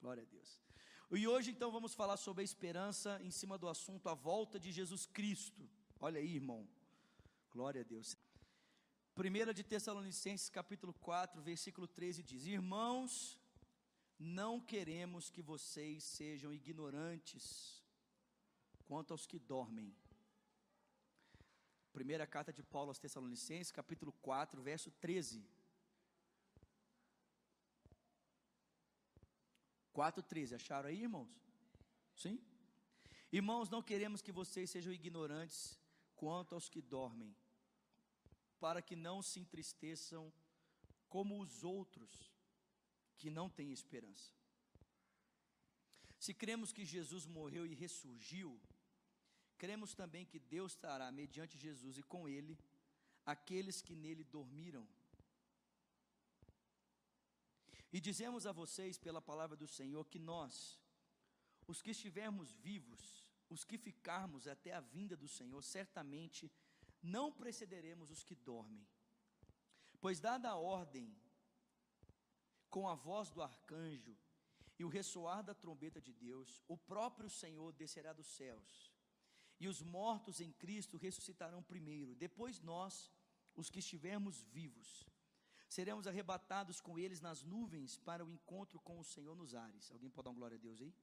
Glória a Deus. E hoje então vamos falar sobre a esperança em cima do assunto a volta de Jesus Cristo. Olha aí, irmão. Glória a Deus. 1 de Tessalonicenses capítulo 4, versículo 13 diz: Irmãos, não queremos que vocês sejam ignorantes quanto aos que dormem. Primeira carta de Paulo aos Tessalonicenses, capítulo 4, verso 13. 4,13, acharam aí, irmãos? Sim? Irmãos, não queremos que vocês sejam ignorantes quanto aos que dormem, para que não se entristeçam como os outros que não têm esperança. Se cremos que Jesus morreu e ressurgiu, cremos também que Deus estará mediante Jesus e com ele aqueles que nele dormiram. E dizemos a vocês, pela palavra do Senhor, que nós, os que estivermos vivos, os que ficarmos até a vinda do Senhor, certamente não precederemos os que dormem. Pois, dada a ordem, com a voz do arcanjo e o ressoar da trombeta de Deus, o próprio Senhor descerá dos céus, e os mortos em Cristo ressuscitarão primeiro, depois nós, os que estivermos vivos seremos arrebatados com eles nas nuvens para o encontro com o Senhor nos ares. Alguém pode dar uma glória a Deus aí?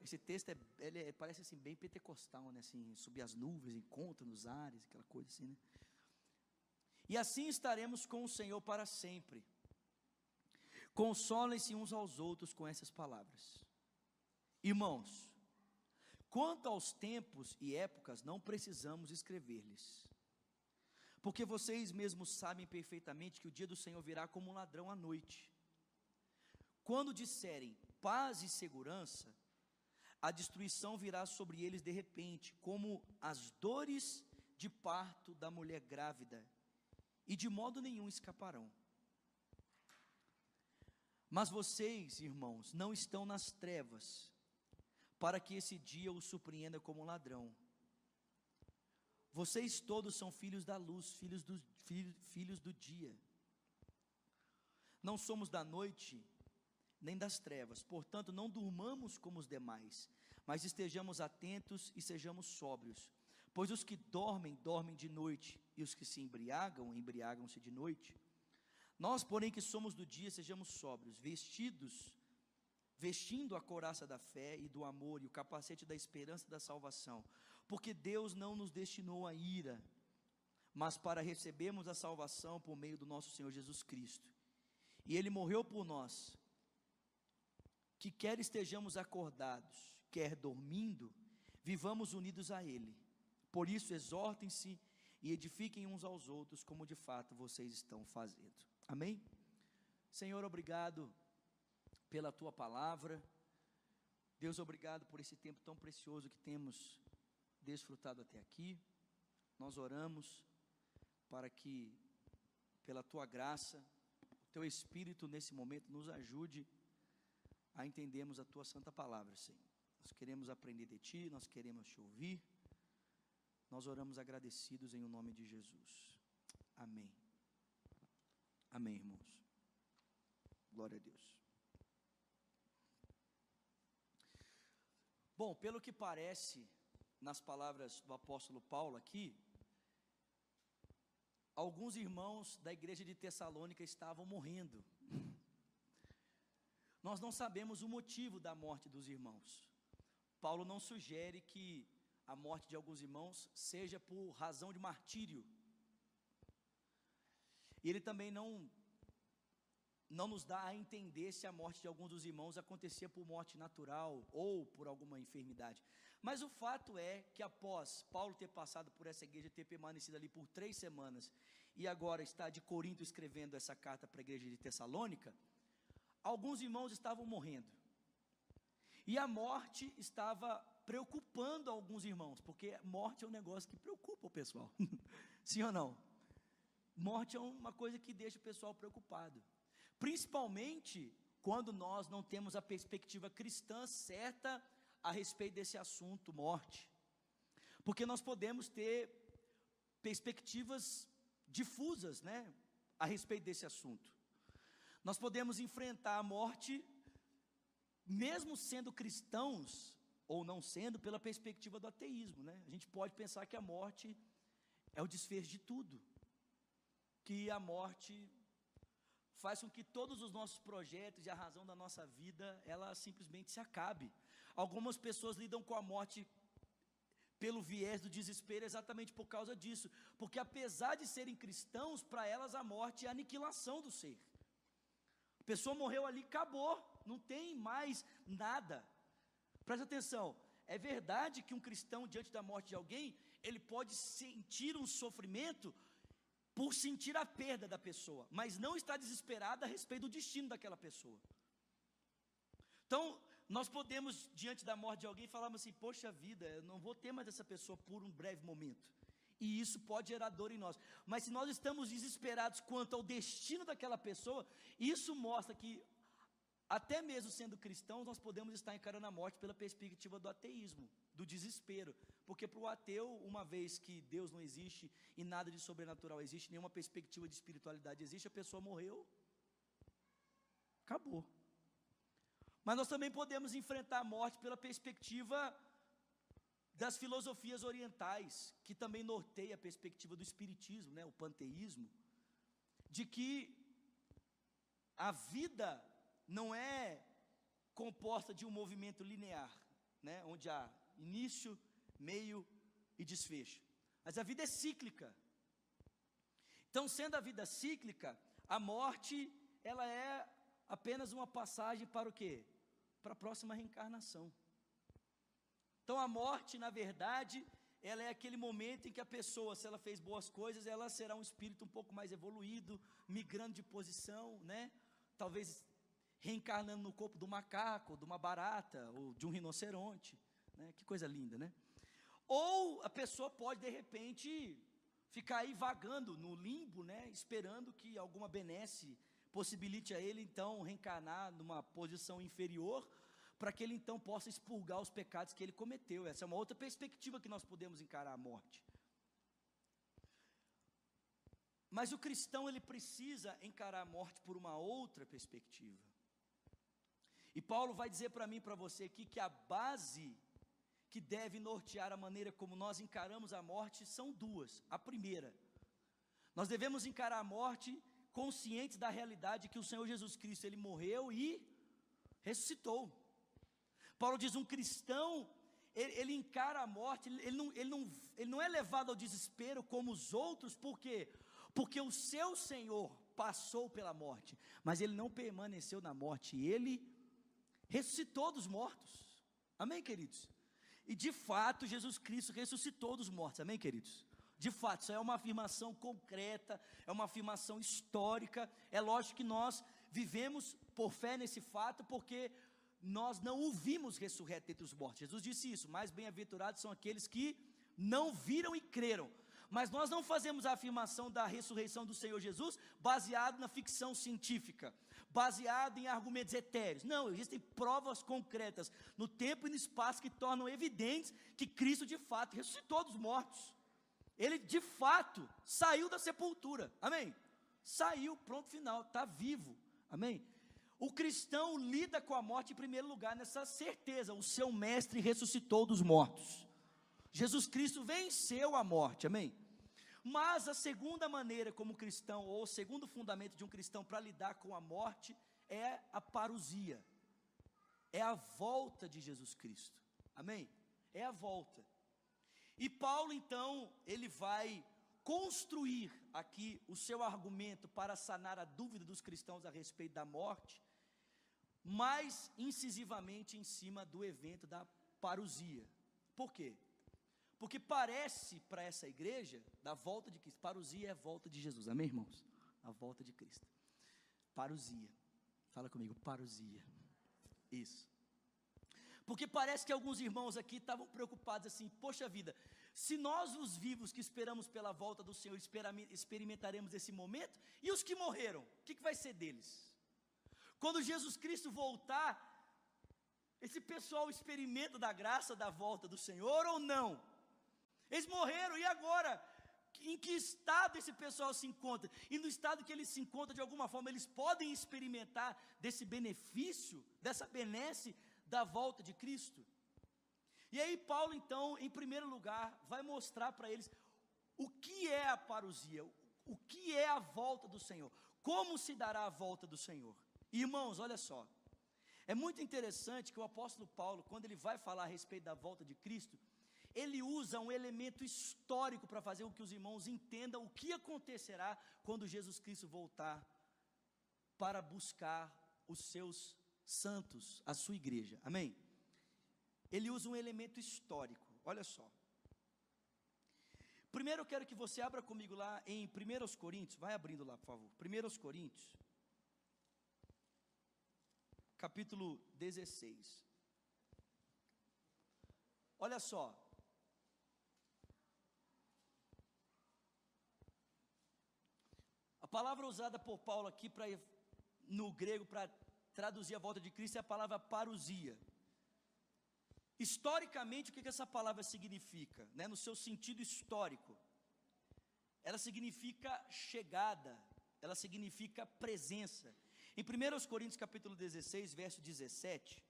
Esse texto é, ele é, parece assim bem pentecostal, né? Assim, subir as nuvens, encontro nos ares, aquela coisa assim, né? E assim estaremos com o Senhor para sempre. Consolem-se uns aos outros com essas palavras. Irmãos, quanto aos tempos e épocas, não precisamos escrever-lhes porque vocês mesmos sabem perfeitamente que o dia do Senhor virá como um ladrão à noite. Quando disserem paz e segurança, a destruição virá sobre eles de repente, como as dores de parto da mulher grávida, e de modo nenhum escaparão. Mas vocês, irmãos, não estão nas trevas, para que esse dia os surpreenda como um ladrão. Vocês todos são filhos da luz, filhos do, filho, filhos do dia. Não somos da noite, nem das trevas, portanto, não durmamos como os demais, mas estejamos atentos e sejamos sóbrios. Pois os que dormem, dormem de noite, e os que se embriagam, embriagam-se de noite. Nós, porém, que somos do dia, sejamos sóbrios, vestidos vestindo a couraça da fé e do amor e o capacete da esperança da salvação, porque Deus não nos destinou a ira, mas para recebermos a salvação por meio do nosso Senhor Jesus Cristo. E Ele morreu por nós, que quer estejamos acordados, quer dormindo, vivamos unidos a Ele. Por isso, exortem-se e edifiquem uns aos outros, como de fato vocês estão fazendo. Amém? Senhor, obrigado pela tua palavra. Deus, obrigado por esse tempo tão precioso que temos desfrutado até aqui. Nós oramos para que, pela tua graça, o teu Espírito nesse momento nos ajude a entendermos a tua santa palavra, Senhor. Nós queremos aprender de ti, nós queremos te ouvir. Nós oramos agradecidos em o nome de Jesus. Amém. Amém, irmãos. Glória a Deus. Bom, pelo que parece, nas palavras do apóstolo Paulo aqui, alguns irmãos da igreja de Tessalônica estavam morrendo. Nós não sabemos o motivo da morte dos irmãos. Paulo não sugere que a morte de alguns irmãos seja por razão de martírio. E ele também não não nos dá a entender se a morte de alguns dos irmãos acontecia por morte natural ou por alguma enfermidade. Mas o fato é que após Paulo ter passado por essa igreja, ter permanecido ali por três semanas, e agora está de Corinto escrevendo essa carta para a igreja de Tessalônica, alguns irmãos estavam morrendo. E a morte estava preocupando alguns irmãos, porque morte é um negócio que preocupa o pessoal. Sim ou não? Morte é uma coisa que deixa o pessoal preocupado. Principalmente quando nós não temos a perspectiva cristã certa a respeito desse assunto, morte. Porque nós podemos ter perspectivas difusas, né, a respeito desse assunto. Nós podemos enfrentar a morte mesmo sendo cristãos, ou não sendo, pela perspectiva do ateísmo, né? A gente pode pensar que a morte é o desfecho de tudo, que a morte faz com que todos os nossos projetos e a razão da nossa vida, ela simplesmente se acabe. Algumas pessoas lidam com a morte pelo viés do desespero exatamente por causa disso, porque apesar de serem cristãos, para elas a morte é a aniquilação do ser. A pessoa morreu ali, acabou, não tem mais nada. Presta atenção, é verdade que um cristão, diante da morte de alguém, ele pode sentir um sofrimento por sentir a perda da pessoa, mas não está desesperado a respeito do destino daquela pessoa. Então, nós podemos, diante da morte de alguém, falar assim: Poxa vida, eu não vou ter mais essa pessoa por um breve momento. E isso pode gerar dor em nós. Mas se nós estamos desesperados quanto ao destino daquela pessoa, isso mostra que até mesmo sendo cristãos, nós podemos estar encarando a morte pela perspectiva do ateísmo, do desespero. Porque para o ateu, uma vez que Deus não existe e nada de sobrenatural existe, nenhuma perspectiva de espiritualidade existe, a pessoa morreu, acabou. Mas nós também podemos enfrentar a morte pela perspectiva das filosofias orientais, que também norteia a perspectiva do espiritismo, né, o panteísmo, de que a vida não é composta de um movimento linear, né, onde há início, meio e desfecho. Mas a vida é cíclica. Então, sendo a vida cíclica, a morte, ela é apenas uma passagem para o quê? Para a próxima reencarnação. Então, a morte, na verdade, ela é aquele momento em que a pessoa, se ela fez boas coisas, ela será um espírito um pouco mais evoluído, migrando de posição, né? Talvez reencarnando no corpo do macaco, de uma barata, ou de um rinoceronte. Né? Que coisa linda, né? Ou a pessoa pode, de repente, ficar aí vagando no limbo, né? Esperando que alguma benesse possibilite a ele, então, reencarnar numa posição inferior, para que ele, então, possa expurgar os pecados que ele cometeu. Essa é uma outra perspectiva que nós podemos encarar a morte. Mas o cristão, ele precisa encarar a morte por uma outra perspectiva. E Paulo vai dizer para mim, para você aqui, que a base que deve nortear a maneira como nós encaramos a morte são duas. A primeira, nós devemos encarar a morte conscientes da realidade que o Senhor Jesus Cristo ele morreu e ressuscitou. Paulo diz: um cristão, ele, ele encara a morte, ele, não, ele, não, ele não é levado ao desespero como os outros, por quê? Porque o seu Senhor passou pela morte, mas ele não permaneceu na morte, ele ressuscitou dos mortos. Amém, queridos? E de fato, Jesus Cristo ressuscitou dos mortos. Amém, queridos? De fato, isso é uma afirmação concreta, é uma afirmação histórica. É lógico que nós vivemos por fé nesse fato, porque nós não o vimos ressurreto entre os mortos. Jesus disse isso: mais bem-aventurados são aqueles que não viram e creram. Mas nós não fazemos a afirmação da ressurreição do Senhor Jesus baseado na ficção científica baseado em argumentos etéreos. Não, existem provas concretas no tempo e no espaço que tornam evidentes que Cristo de fato ressuscitou dos mortos. Ele de fato saiu da sepultura. Amém? Saiu, pronto, final, está vivo. Amém? O cristão lida com a morte em primeiro lugar nessa certeza: o seu mestre ressuscitou dos mortos. Jesus Cristo venceu a morte. Amém? Mas a segunda maneira como cristão, ou o segundo fundamento de um cristão para lidar com a morte, é a parousia. É a volta de Jesus Cristo. Amém? É a volta. E Paulo, então, ele vai construir aqui o seu argumento para sanar a dúvida dos cristãos a respeito da morte, mais incisivamente em cima do evento da parousia. Por quê? Porque parece para essa igreja, da volta de Cristo, parousia é a volta de Jesus, amém, irmãos? A volta de Cristo. Parousia. Fala comigo, parousia. Isso. Porque parece que alguns irmãos aqui estavam preocupados assim, poxa vida, se nós os vivos que esperamos pela volta do Senhor experimentaremos esse momento, e os que morreram, o que, que vai ser deles? Quando Jesus Cristo voltar, esse pessoal experimenta da graça da volta do Senhor ou não? Eles morreram, e agora? em que estado esse pessoal se encontra. E no estado que eles se encontram, de alguma forma, eles podem experimentar desse benefício, dessa benesse da volta de Cristo. E aí, Paulo, então, em primeiro lugar, vai mostrar para eles o que é a parousia, o que é a volta do Senhor, como se dará a volta do Senhor. Irmãos, olha só, é muito interessante que o apóstolo Paulo, quando ele vai falar a respeito da volta de Cristo, ele usa um elemento histórico para fazer com que os irmãos entendam o que acontecerá quando Jesus Cristo voltar para buscar os seus santos, a sua igreja. Amém? Ele usa um elemento histórico. Olha só. Primeiro eu quero que você abra comigo lá em 1 Coríntios, vai abrindo lá, por favor. 1 Coríntios, capítulo 16. Olha só. Palavra usada por Paulo aqui para no grego para traduzir a volta de Cristo é a palavra parousia. Historicamente, o que, que essa palavra significa? Né? No seu sentido histórico, ela significa chegada, ela significa presença. Em 1 Coríntios capítulo 16, verso 17,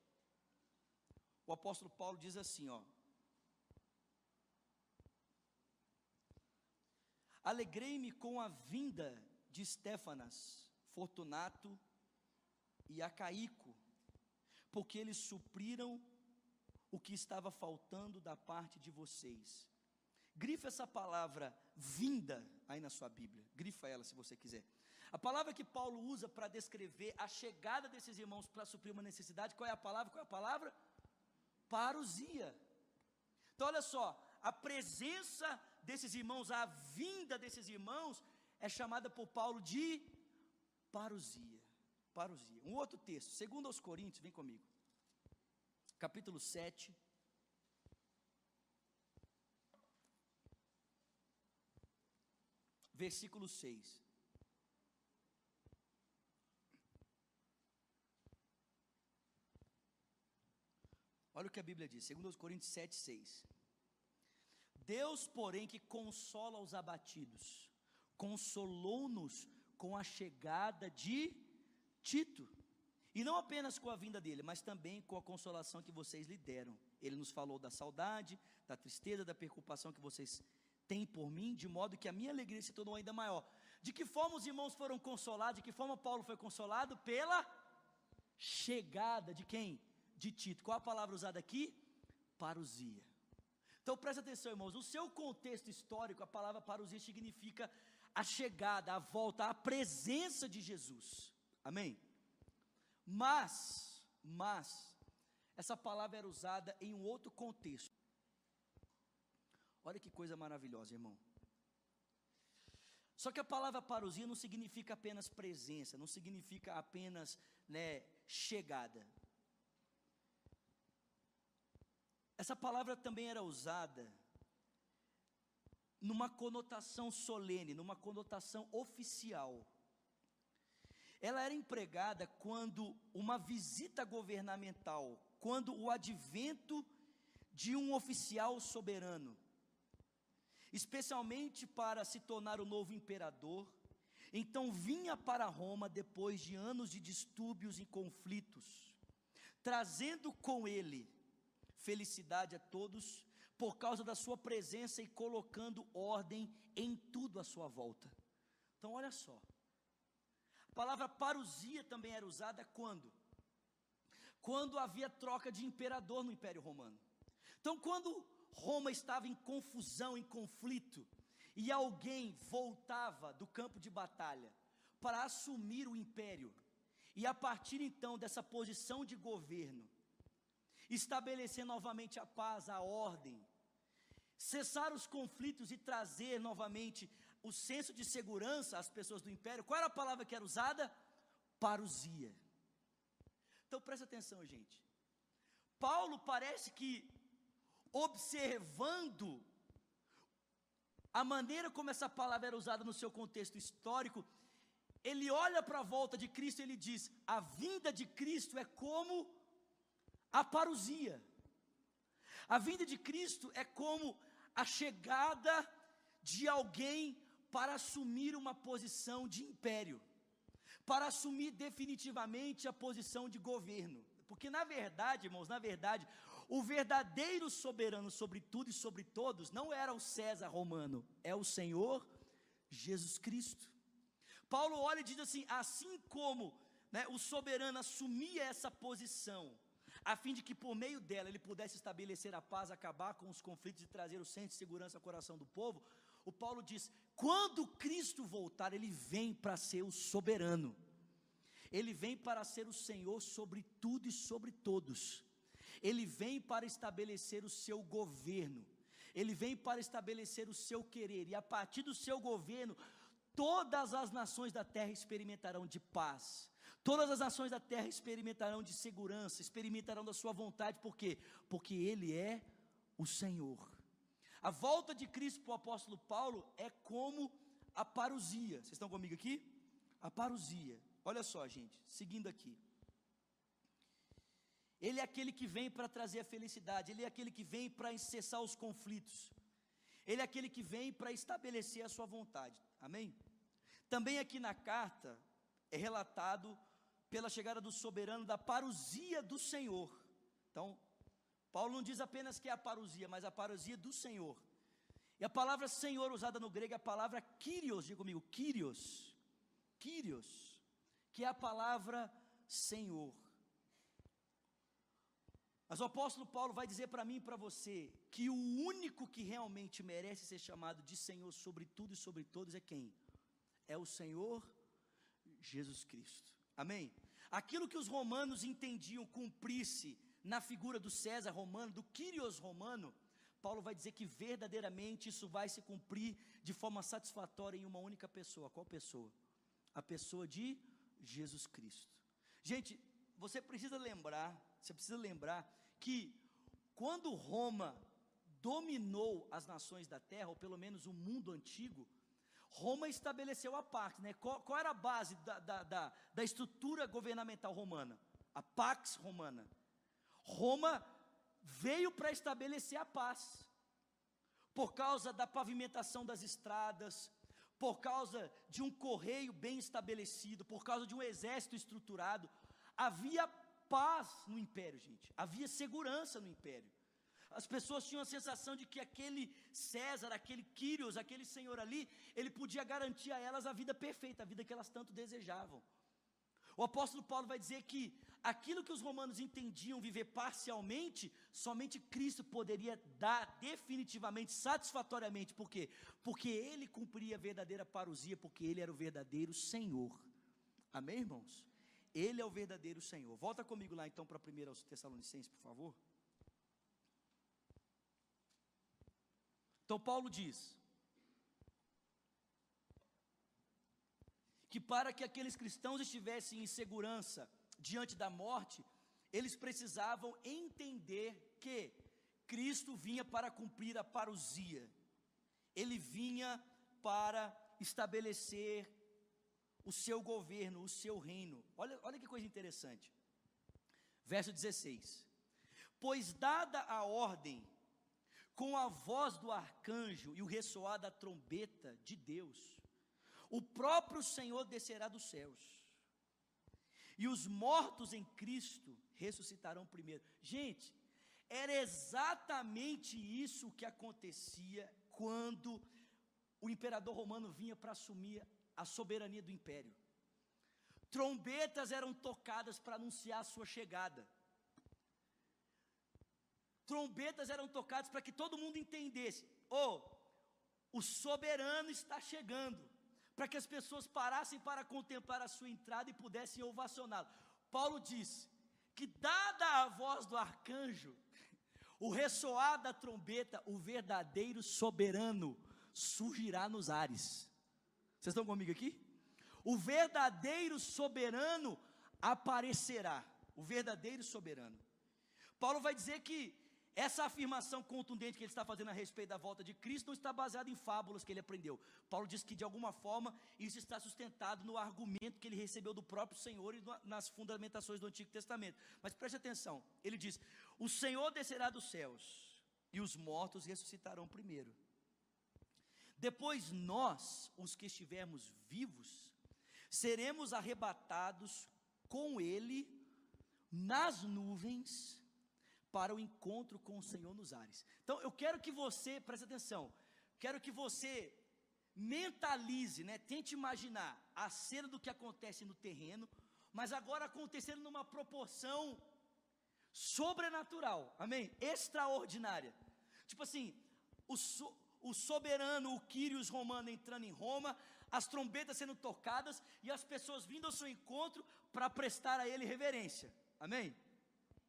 o apóstolo Paulo diz assim, ó: Alegrei-me com a vinda de Stefanas, Fortunato e Acaico, porque eles supriram o que estava faltando da parte de vocês. Grifa essa palavra vinda aí na sua Bíblia. Grifa ela se você quiser. A palavra que Paulo usa para descrever a chegada desses irmãos para suprir uma necessidade, qual é a palavra? Qual é a palavra? Parousia. Então olha só, a presença desses irmãos, a vinda desses irmãos é chamada por Paulo de parousia. Parousia. Um outro texto, segundo aos Coríntios, vem comigo capítulo 7. Versículo 6. Olha o que a Bíblia diz, 2 Coríntios 7, 6. Deus, porém, que consola os abatidos, consolou-nos com a chegada de Tito e não apenas com a vinda dele, mas também com a consolação que vocês lhe deram. Ele nos falou da saudade, da tristeza, da preocupação que vocês têm por mim, de modo que a minha alegria se tornou ainda maior. De que forma os irmãos foram consolados? De que forma Paulo foi consolado? Pela chegada de quem? De Tito. Qual a palavra usada aqui? Parousia. Então presta atenção, irmãos. No seu contexto histórico, a palavra parousia significa a chegada, a volta, a presença de Jesus. Amém? Mas, mas, essa palavra era usada em um outro contexto. Olha que coisa maravilhosa, irmão. Só que a palavra parousia não significa apenas presença, não significa apenas né, chegada. Essa palavra também era usada numa conotação solene, numa conotação oficial. Ela era empregada quando uma visita governamental, quando o advento de um oficial soberano, especialmente para se tornar o novo imperador, então vinha para Roma depois de anos de distúrbios e conflitos, trazendo com ele felicidade a todos, por causa da sua presença e colocando ordem em tudo à sua volta. Então, olha só, a palavra parousia também era usada quando? Quando havia troca de imperador no Império Romano. Então, quando Roma estava em confusão, em conflito, e alguém voltava do campo de batalha para assumir o império, e a partir então dessa posição de governo, estabelecer novamente a paz, a ordem, cessar os conflitos e trazer novamente o senso de segurança às pessoas do império, qual era a palavra que era usada? Parousia. Então presta atenção, gente. Paulo parece que, observando a maneira como essa palavra era usada no seu contexto histórico, ele olha para a volta de Cristo e ele diz: a vinda de Cristo é como a parousia. A vinda de Cristo é como a chegada de alguém para assumir uma posição de império, para assumir definitivamente a posição de governo. Porque na verdade, irmãos, na verdade, o verdadeiro soberano sobre tudo e sobre todos não era o César romano, é o Senhor Jesus Cristo. Paulo olha e diz assim: assim como né, o soberano assumia essa posição, a fim de que por meio dela ele pudesse estabelecer a paz, acabar com os conflitos e trazer o senso de segurança ao coração do povo, o Paulo diz: quando Cristo voltar, ele vem para ser o soberano, ele vem para ser o Senhor sobre tudo e sobre todos, ele vem para estabelecer o seu governo, ele vem para estabelecer o seu querer, e a partir do seu governo, todas as nações da terra experimentarão de paz, todas as nações da terra experimentarão de segurança, experimentarão da sua vontade, por quê? Porque Ele é o Senhor. A volta de Cristo para o apóstolo Paulo é como a parousia, vocês estão comigo aqui? A parousia, olha só, gente, seguindo aqui. Ele é aquele que vem para trazer a felicidade, ele é aquele que vem para cessar os conflitos, ele é aquele que vem para estabelecer a sua vontade, amém? Também aqui na carta é relatado pela chegada do soberano da parousia do Senhor. Então, Paulo não diz apenas que é a parousia, mas a parousia do Senhor. E a palavra Senhor usada no grego é a palavra Kyrios, diga comigo, Kyrios. Kyrios, que é a palavra Senhor. Mas o apóstolo Paulo vai dizer para mim e para você que o único que realmente merece ser chamado de Senhor sobre tudo e sobre todos é quem? É o Senhor Jesus Cristo. Amém? Aquilo que os romanos entendiam cumprir-se na figura do César romano, do Kyrios romano, Paulo vai dizer que verdadeiramente isso vai se cumprir de forma satisfatória em uma única pessoa. Qual pessoa? A pessoa de Jesus Cristo. Gente, você precisa lembrar você precisa lembrar que quando Roma dominou as nações da terra, ou pelo menos o mundo antigo, Roma estabeleceu a parte, né? Qual, qual era a base da, da, da, da estrutura governamental romana? A Pax Romana. Roma veio para estabelecer a paz, por causa da pavimentação das estradas, por causa de um correio bem estabelecido, por causa de um exército estruturado, havia paz no império, gente. Havia segurança no império. As pessoas tinham a sensação de que aquele César, aquele Quírios, aquele senhor ali, ele podia garantir a elas a vida perfeita, a vida que elas tanto desejavam. O apóstolo Paulo vai dizer que aquilo que os romanos entendiam viver parcialmente, somente Cristo poderia dar definitivamente, satisfatoriamente. Por quê? Porque ele cumpria a verdadeira parousia, porque ele era o verdadeiro Senhor. Amém, irmãos? Ele é o verdadeiro Senhor. Volta comigo lá então para 1 Tessalonicenses, por favor. Então Paulo diz que para que aqueles cristãos estivessem em segurança diante da morte, eles precisavam entender que Cristo vinha para cumprir a parousia. Ele vinha para estabelecer o seu governo, o seu reino. Olha, olha que coisa interessante. Verso 16: Pois dada a ordem, com a voz do arcanjo e o ressoar da trombeta de Deus, o próprio Senhor descerá dos céus, e os mortos em Cristo ressuscitarão primeiro. Gente, era exatamente isso que acontecia quando o imperador romano vinha para assumir a soberania do império. Trombetas eram tocadas para anunciar a sua chegada. Trombetas eram tocadas para que todo mundo entendesse: oh, o soberano está chegando. Para que as pessoas parassem para contemplar a sua entrada e pudessem ovacioná-lo. Paulo diz que, dada a voz do arcanjo, o ressoar da trombeta, o verdadeiro soberano surgirá nos ares. Vocês estão comigo aqui? O verdadeiro soberano aparecerá. O verdadeiro soberano. Paulo vai dizer que essa afirmação contundente que ele está fazendo a respeito da volta de Cristo não está baseada em fábulas que ele aprendeu. Paulo diz que de alguma forma isso está sustentado no argumento que ele recebeu do próprio Senhor e nas fundamentações do Antigo Testamento. Mas preste atenção, ele diz: O Senhor descerá dos céus e os mortos ressuscitarão primeiro. Depois nós, os que estivermos vivos, seremos arrebatados com Ele nas nuvens para o encontro com o Senhor nos ares. Então eu quero que você, preste atenção, quero que você mentalize, né, tente imaginar a cena do que acontece no terreno, mas agora acontecendo numa proporção sobrenatural, amém? Extraordinária. Tipo assim, o, so, o soberano, o Quírios romano entrando em Roma, as trombetas sendo tocadas e as pessoas vindo ao seu encontro para prestar a ele reverência, amém?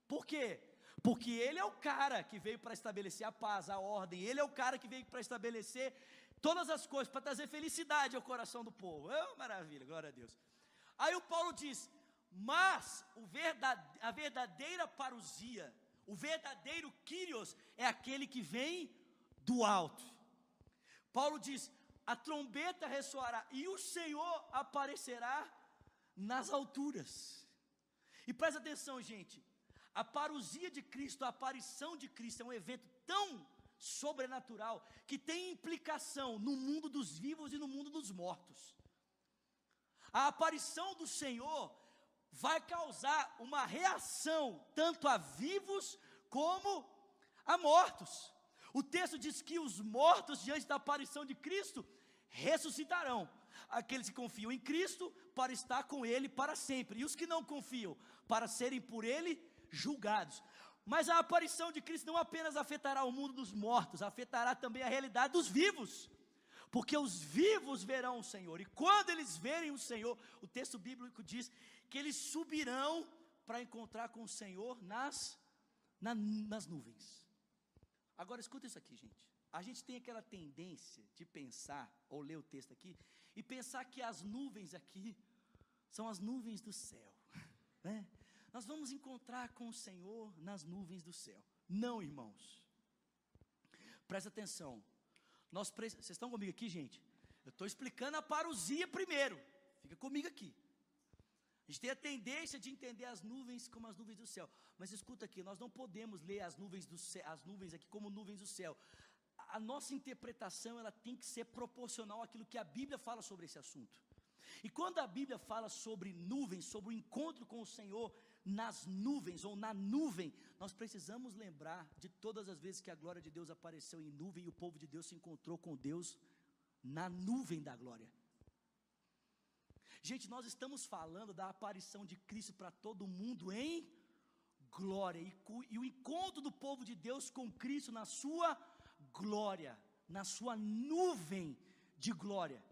Por quê? Porque ele é o cara que veio para estabelecer a paz, a ordem, ele é o cara que veio para estabelecer todas as coisas, para trazer felicidade ao coração do povo. Oh, maravilha, glória a Deus. Aí o Paulo diz: mas verdade, a verdadeira parousia, o verdadeiro Kyrios é aquele que vem do alto. Paulo diz: a trombeta ressoará e o Senhor aparecerá nas alturas. E presta atenção, gente. A parousia de Cristo, a aparição de Cristo é um evento tão sobrenatural que tem implicação no mundo dos vivos e no mundo dos mortos. A aparição do Senhor vai causar uma reação tanto a vivos como a mortos. O texto diz que os mortos diante da aparição de Cristo ressuscitarão. Aqueles que confiam em Cristo para estar com Ele para sempre, e os que não confiam para serem por Ele julgados. Mas a aparição de Cristo não apenas afetará o mundo dos mortos, afetará também a realidade dos vivos porque os vivos verão o Senhor, e quando eles verem o Senhor, o texto bíblico diz que eles subirão para encontrar com o Senhor nas, na, nas nuvens. Agora escuta isso aqui, gente. A gente tem aquela tendência de pensar, ou ler o texto aqui, e pensar que as nuvens aqui são as nuvens do céu. Né? Nós vamos encontrar com o Senhor nas nuvens do céu. Não, irmãos. Presta atenção. Nós Vocês estão comigo aqui, gente? Eu estou explicando a parousia primeiro. Fica comigo aqui. A gente tem a tendência de entender as nuvens como as nuvens do céu. Mas escuta aqui, nós não podemos ler as nuvens, do céu, as nuvens aqui como nuvens do céu. A nossa interpretação ela tem que ser proporcional àquilo que a Bíblia fala sobre esse assunto. E quando a Bíblia fala sobre nuvens, sobre o encontro com o Senhor nas nuvens ou na nuvem, nós precisamos lembrar de todas as vezes que a glória de Deus apareceu em nuvem e o povo de Deus se encontrou com Deus na nuvem da glória. Gente, nós estamos falando da aparição de Cristo para todo mundo em glória e, e, o encontro do povo de Deus com Cristo na sua glória, na sua nuvem de glória.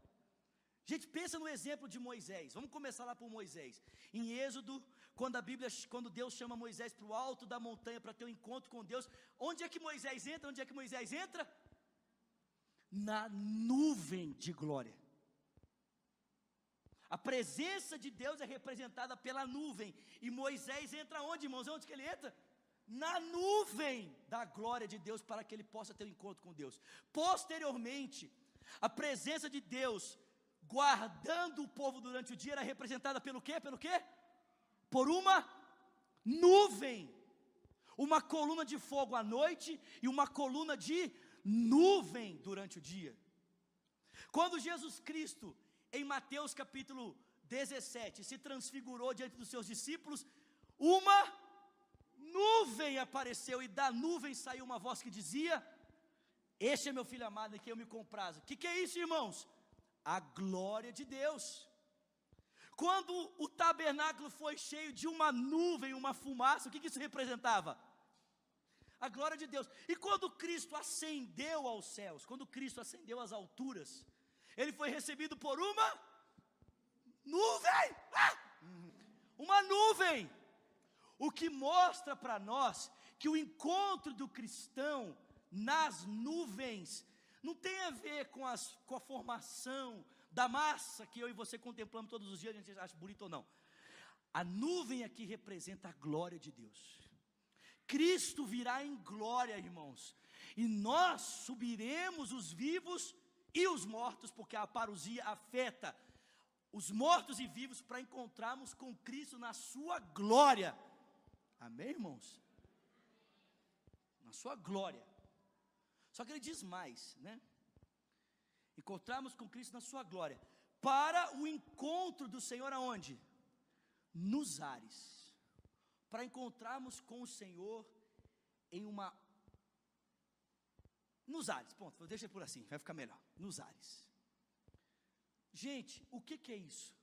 Gente, pensa no exemplo de Moisés. Vamos começar lá por Moisés. Em Êxodo, quando a Bíblia, quando Deus chama Moisés para o alto da montanha para ter um encontro com Deus, onde é que Moisés entra? Onde é que Moisés entra? Na nuvem de glória. A presença de Deus é representada pela nuvem. E Moisés entra onde, irmãos? Onde que ele entra? Na nuvem da glória de Deus para que ele possa ter um encontro com Deus. Posteriormente, a presença de Deus guardando o povo durante o dia era representada pelo quê? Pelo quê? Por uma nuvem. Uma coluna de fogo à noite e uma coluna de nuvem durante o dia. Quando Jesus Cristo em Mateus capítulo 17, se transfigurou diante dos seus discípulos, uma nuvem apareceu e da nuvem saiu uma voz que dizia: Este é meu filho amado em quem eu me comprazo. O que, que é isso, irmãos? A glória de Deus. Quando o tabernáculo foi cheio de uma nuvem, uma fumaça, o que, isso representava? A glória de Deus. E quando Cristo ascendeu aos céus, quando Cristo ascendeu às alturas, ele foi recebido por uma nuvem. Ah! Uma nuvem. O que mostra para nós que o encontro do cristão nas nuvens não tem a ver com, as, com a formação da massa que eu e você contemplamos todos os dias, a gente acha bonito ou não. A nuvem aqui representa a glória de Deus. Cristo virá em glória, irmãos, e nós subiremos os vivos e os mortos, porque a parousia afeta os mortos e vivos para encontrarmos com Cristo na sua glória. Amém, irmãos? Na sua glória. Só que ele diz mais, né? Encontrarmos com Cristo na sua glória, para o encontro do Senhor aonde? Nos ares. Para encontrarmos com o Senhor em uma nos ares, ponto, deixa por assim, vai ficar melhor. Nos ares. Gente, o que, que é isso?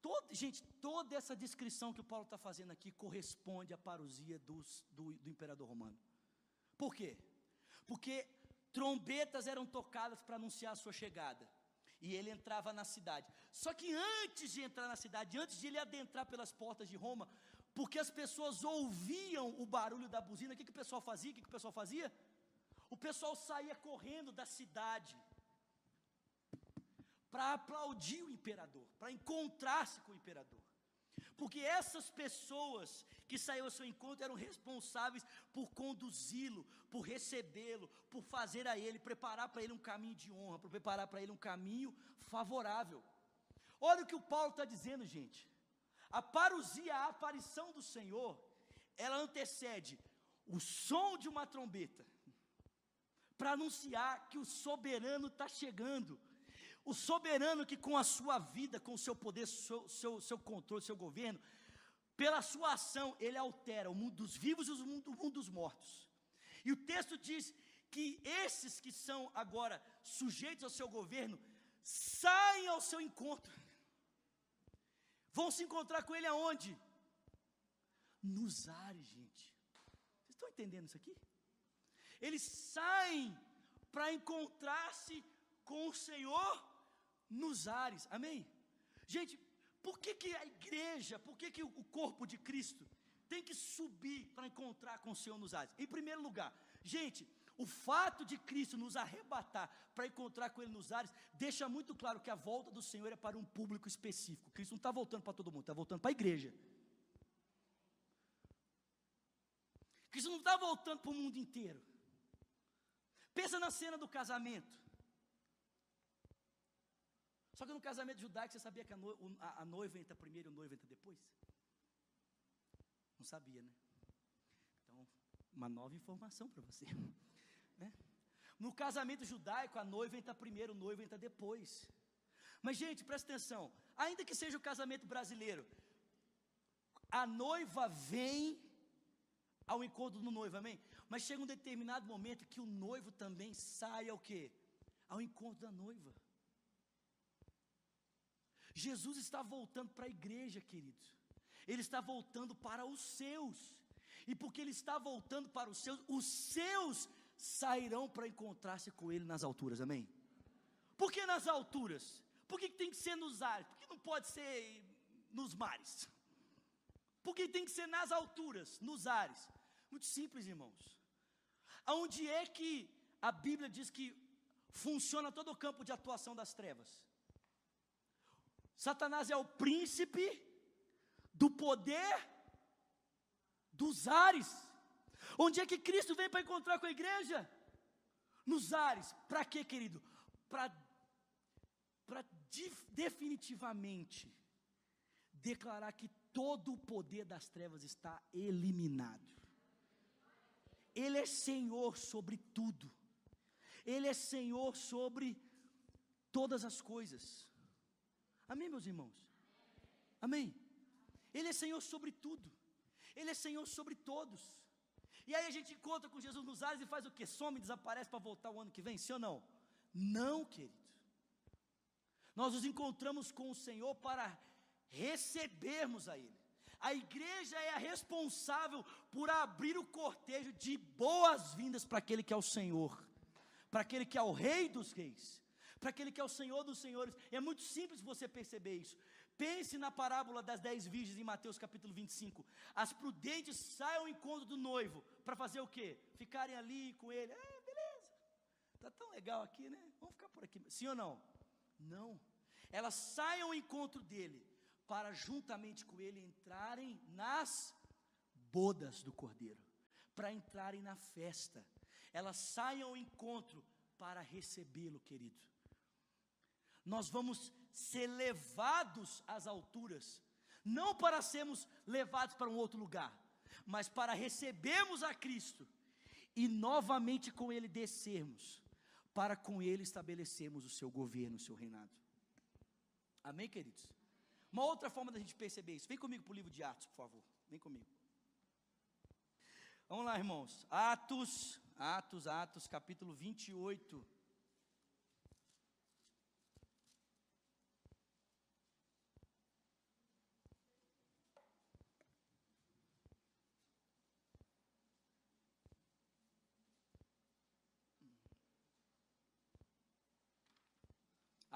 Todo, gente, toda essa descrição que o Paulo está fazendo aqui corresponde à parousia dos, do, do imperador romano. Por quê? Porque trombetas eram tocadas para anunciar a sua chegada. E ele entrava na cidade. Só que antes de entrar na cidade, antes de ele adentrar pelas portas de Roma, porque as pessoas ouviam o barulho da buzina, o que, que o pessoal fazia? O que, que o pessoal fazia? O pessoal saía correndo da cidade para aplaudir o imperador, para encontrar-se com o imperador. Porque essas pessoas que saíram ao seu encontro eram responsáveis por conduzi-lo, por recebê-lo, por fazer a ele, preparar para ele um caminho de honra, por preparar para ele um caminho favorável. Olha o que o Paulo está dizendo, gente. A parousia, a aparição do Senhor, ela antecede o som de uma trombeta, para anunciar que o soberano está chegando, o soberano que com a sua vida, com o seu poder, seu, seu, seu controle, seu governo, pela sua ação, ele altera o mundo dos vivos e o mundo, o mundo dos mortos. E o texto diz que esses que são agora sujeitos ao seu governo, saem ao seu encontro. Vão se encontrar com ele aonde? Nos ares, gente. Vocês estão entendendo isso aqui? Eles saem para encontrar-se com o Senhor nos ares. Amém? Gente, por que, que a igreja, por que, que o corpo de Cristo tem que subir para encontrar com o Senhor nos ares? Em primeiro lugar, gente, o fato de Cristo nos arrebatar para encontrar com Ele nos ares, deixa muito claro que a volta do Senhor é para um público específico. Cristo não está voltando para todo mundo, está voltando para a igreja. Cristo não está voltando para o mundo inteiro. Pensa na cena do casamento. Só que no casamento judaico, você sabia que a, no, a, a noiva entra primeiro e o noivo entra depois? Não sabia, né? Então, uma nova informação para você. Né? No casamento judaico, a noiva entra primeiro, o noivo entra depois. Mas, gente, presta atenção. Ainda que seja o casamento brasileiro, a noiva vem ao encontro do noivo, amém? Mas chega um determinado momento que o noivo também sai ao quê? Ao encontro da noiva. Jesus está voltando para a igreja, queridos. Ele está voltando para os seus. E porque ele está voltando para os seus, os seus sairão para encontrar-se com ele nas alturas. Amém? Por que nas alturas? Por que tem que ser nos ares? Por que não pode ser nos mares? Por que tem que ser nas alturas, nos ares? Muito simples, irmãos. Aonde é que a Bíblia diz que funciona todo o campo de atuação das trevas? Satanás é o príncipe do poder dos ares. Onde é que Cristo vem para encontrar com a igreja? Nos ares. Para quê, querido? Para definitivamente declarar que todo o poder das trevas está eliminado. Ele é Senhor sobre tudo. Ele é Senhor sobre todas as coisas. Amém, meus irmãos? Amém? Ele é Senhor sobre tudo. Ele é Senhor sobre todos. E aí a gente encontra com Jesus nos ares e faz o que? Some, desaparece para voltar o ano que vem? Sim ou não? Não, querido. Nós nos encontramos com o Senhor para recebermos a Ele. A igreja é a responsável por abrir o cortejo de boas-vindas para aquele que é o Senhor, para aquele que é o Rei dos Reis para aquele que é o Senhor dos senhores. É muito simples você perceber isso. Pense na parábola das dez virgens em Mateus capítulo 25. As prudentes saem ao encontro do noivo para fazer o quê? Ficarem ali com ele. É, beleza. Tá tão legal aqui, né? Vamos ficar por aqui. Sim ou não? Não. Elas saem ao encontro dele para juntamente com ele entrarem nas bodas do cordeiro, para entrarem na festa. Elas saem ao encontro para recebê-lo, querido nós vamos ser levados às alturas, não para sermos levados para um outro lugar, mas para recebermos a Cristo e novamente com Ele descermos, para com ele estabelecermos o seu governo, o seu reinado. Amém, queridos? Uma outra forma da gente perceber isso. Vem comigo para o livro de Atos, por favor. Vem comigo. Vamos lá, irmãos. Atos, Atos, Atos, capítulo 28.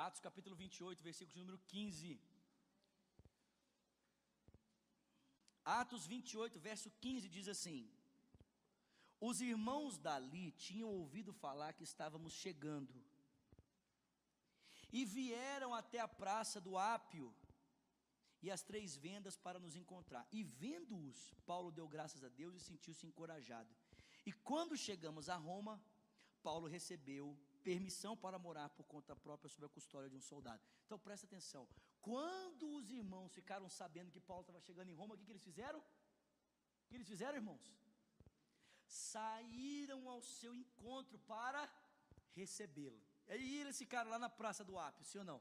Atos capítulo 28, versículo de número 15. Atos 28, verso 15 diz assim: Os irmãos dali tinham ouvido falar que estávamos chegando, e vieram até a praça do Ápio e as três vendas para nos encontrar. E vendo-os, Paulo deu graças a Deus e sentiu-se encorajado. E quando chegamos a Roma, Paulo recebeu permissão para morar por conta própria sob a custódia de um soldado. Então presta atenção. Quando os irmãos ficaram sabendo que Paulo estava chegando em Roma, o que, que eles fizeram? O que eles fizeram, irmãos? Saíram ao seu encontro para recebê-lo. E eles ficaram lá na praça do Ápio, sim ou não?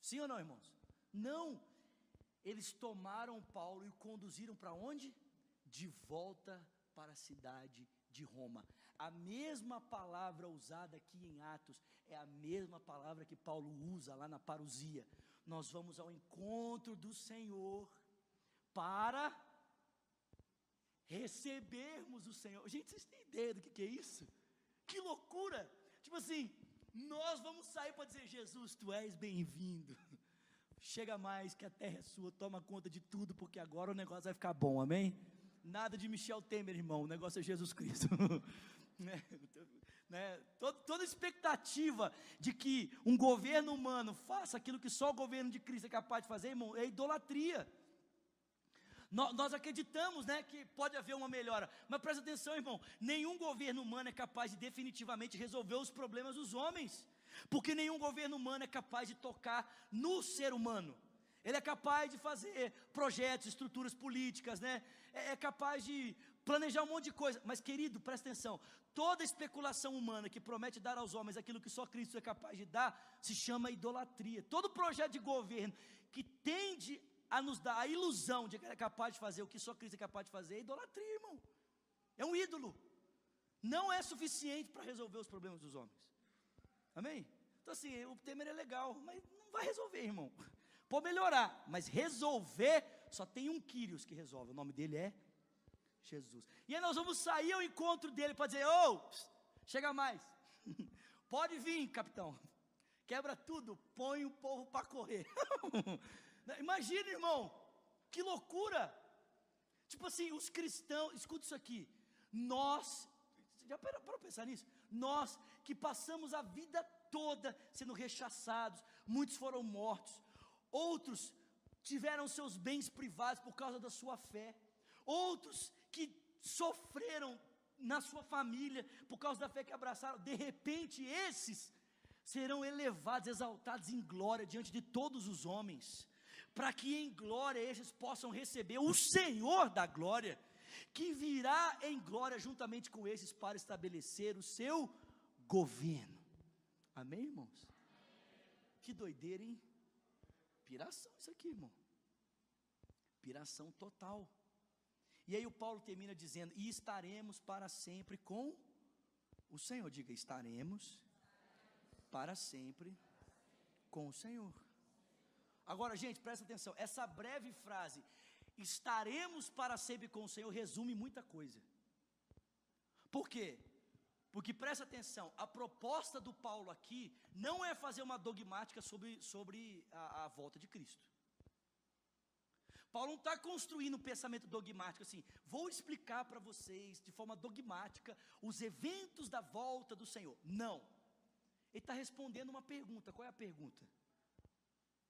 Sim ou não, irmãos? Não. Eles tomaram Paulo e o conduziram para onde? De volta para a cidade de Roma. A mesma palavra usada aqui em Atos é a mesma palavra que Paulo usa lá na parousia. Nós vamos ao encontro do Senhor para recebermos o Senhor. Gente, vocês têm ideia do que, que é isso? Que loucura! Tipo assim, nós vamos sair para dizer: Jesus, tu és bem-vindo. Chega mais que a terra é sua, toma conta de tudo, porque agora o negócio vai ficar bom, amém? Nada de Michel Temer, irmão, o negócio é Jesus Cristo. né? Né? Toda, toda expectativa de que um governo humano faça aquilo que só o governo de Cristo é capaz de fazer, irmão, é idolatria. Nós, nós acreditamos né, que pode haver uma melhora, mas presta atenção, irmão: nenhum governo humano é capaz de definitivamente resolver os problemas dos homens, porque nenhum governo humano é capaz de tocar no ser humano. Ele é capaz de fazer projetos, estruturas políticas, né? É, é capaz de planejar um monte de coisa. Mas, querido, presta atenção: toda especulação humana que promete dar aos homens aquilo que só Cristo é capaz de dar, se chama idolatria. Todo projeto de governo que tende a nos dar a ilusão de que é capaz de fazer o que só Cristo é capaz de fazer é idolatria, irmão. É um ídolo. Não é suficiente para resolver os problemas dos homens. Amém? Então, assim, o Temer é legal, mas não vai resolver, irmão. Pode melhorar, mas resolver, só tem um Quírios que resolve. O nome dele é Jesus. E aí nós vamos sair ao encontro dele para dizer: Ô, oh, chega mais. Pode vir, capitão. Quebra tudo, põe o povo para correr. Imagina, irmão, que loucura. Tipo assim, os cristãos, escuta isso aqui. Nós, já para para pensar nisso? Nós que passamos a vida toda sendo rechaçados, muitos foram mortos, outros tiveram seus bens privados por causa da sua fé, outros que sofreram na sua família por causa da fé que abraçaram, de repente esses serão elevados, exaltados em glória diante de todos os homens, para que em glória esses possam receber o Senhor da glória, que virá em glória juntamente com esses para estabelecer o seu governo. Amém, irmãos? Que doideira, hein? Piração isso aqui, irmão. Piração total. E aí o Paulo termina dizendo: E estaremos para sempre com o Senhor. Diga, estaremos para sempre com o Senhor. Agora, gente, presta atenção. Essa breve frase, estaremos para sempre com o Senhor, resume muita coisa. Por quê? Porque presta atenção, a proposta do Paulo aqui não é fazer uma dogmática sobre, sobre a, a volta de Cristo. Paulo não está construindo um pensamento dogmático assim, vou explicar para vocês de forma dogmática os eventos da volta do Senhor. Não. Ele está respondendo uma pergunta. Qual é a pergunta?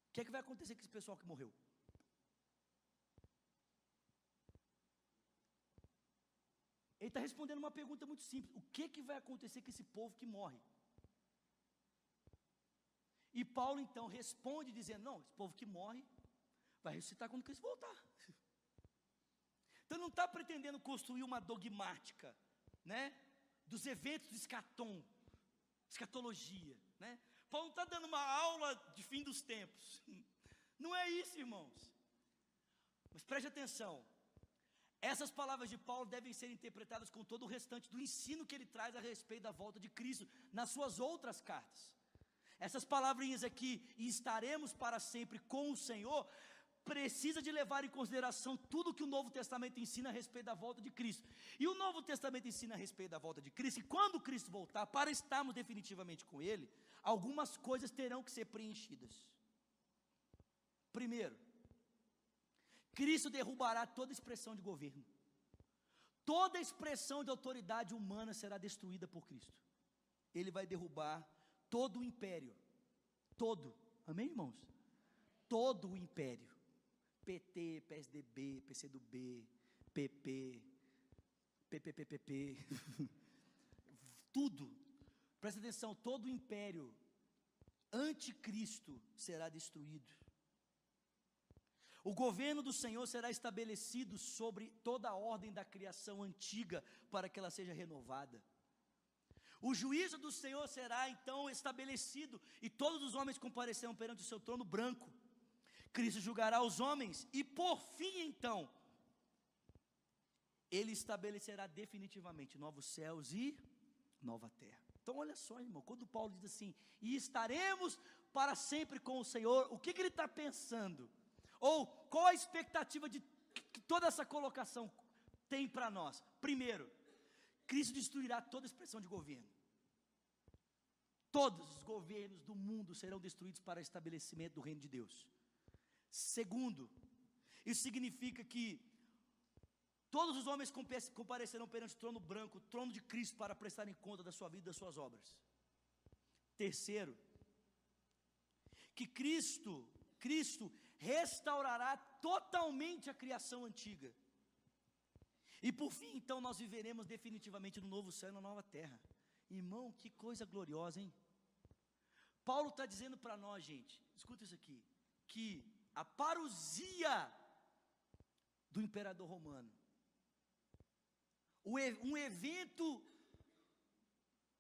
O que é que vai acontecer com esse pessoal que morreu? Ele está respondendo uma pergunta muito simples: o que, que vai acontecer com esse povo que morre? E Paulo então responde dizendo: não, esse povo que morre Vai ressuscitar quando Cristo voltar. Então não está pretendendo construir uma dogmática, né? Dos eventos do escatom. escatologia, né? Paulo não está dando uma aula de fim dos tempos. Não é isso, irmãos. Mas preste atenção. Essas palavras de Paulo devem ser interpretadas com todo o restante do ensino que ele traz a respeito da volta de Cristo nas suas outras cartas. Essas palavrinhas aqui, e estaremos para sempre com o Senhor, precisa de levar em consideração tudo que o Novo Testamento ensina a respeito da volta de Cristo. E o Novo Testamento ensina a respeito da volta de Cristo, e quando Cristo voltar, para estarmos definitivamente com Ele, algumas coisas terão que ser preenchidas. Primeiro, Cristo derrubará toda expressão de governo. Toda expressão de autoridade humana será destruída por Cristo. Ele vai derrubar todo o império. Todo. Amém, irmãos? Todo o império. PT, PSDB, PCdoB, PP, PPPPP, tudo. Presta atenção, todo o império anticristo será destruído. O governo do Senhor será estabelecido sobre toda a ordem da criação antiga, para que ela seja renovada. O juízo do Senhor será então estabelecido, e todos os homens comparecerão perante o seu trono branco. Cristo julgará os homens, e por fim, então, ele estabelecerá definitivamente novos céus e nova terra. Então, olha só, irmão, quando Paulo diz assim, e estaremos para sempre com o Senhor, o que, que ele está pensando? Ou qual a expectativa de que toda essa colocação tem para nós? Primeiro, Cristo destruirá toda expressão de governo. Todos os governos do mundo serão destruídos para o estabelecimento do reino de Deus. Segundo, isso significa que todos os homens comparecerão perante o trono branco, o trono de Cristo, para prestarem conta da sua vida e das suas obras. Terceiro, que Cristo, Cristo restaurará totalmente a criação antiga. E por fim, então, nós viveremos definitivamente no novo céu e na nova terra. Irmão, que coisa gloriosa, hein? Paulo está dizendo para nós, gente, escuta isso aqui, que a parousia do imperador romano, um evento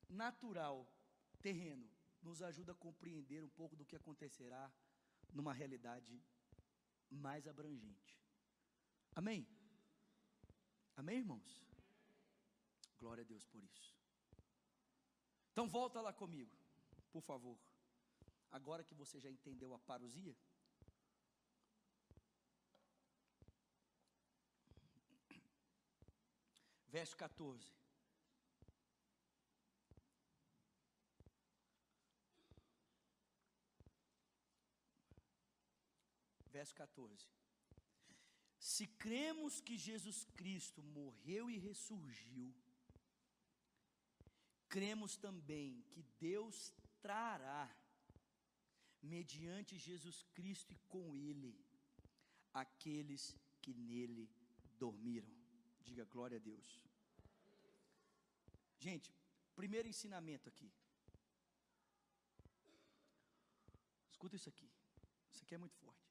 natural, terreno, nos ajuda a compreender um pouco do que acontecerá numa realidade mais abrangente. Amém? Amém, irmãos? Glória a Deus por isso. Então volta lá comigo, por favor. Agora que você já entendeu a parousia, verso 14. Verso 14. Se cremos que Jesus Cristo morreu e ressurgiu, cremos também que Deus trará, mediante Jesus Cristo e com Ele, aqueles que nele dormiram. Diga glória a Deus. Gente, primeiro ensinamento aqui. Escuta isso aqui. Isso aqui é muito forte.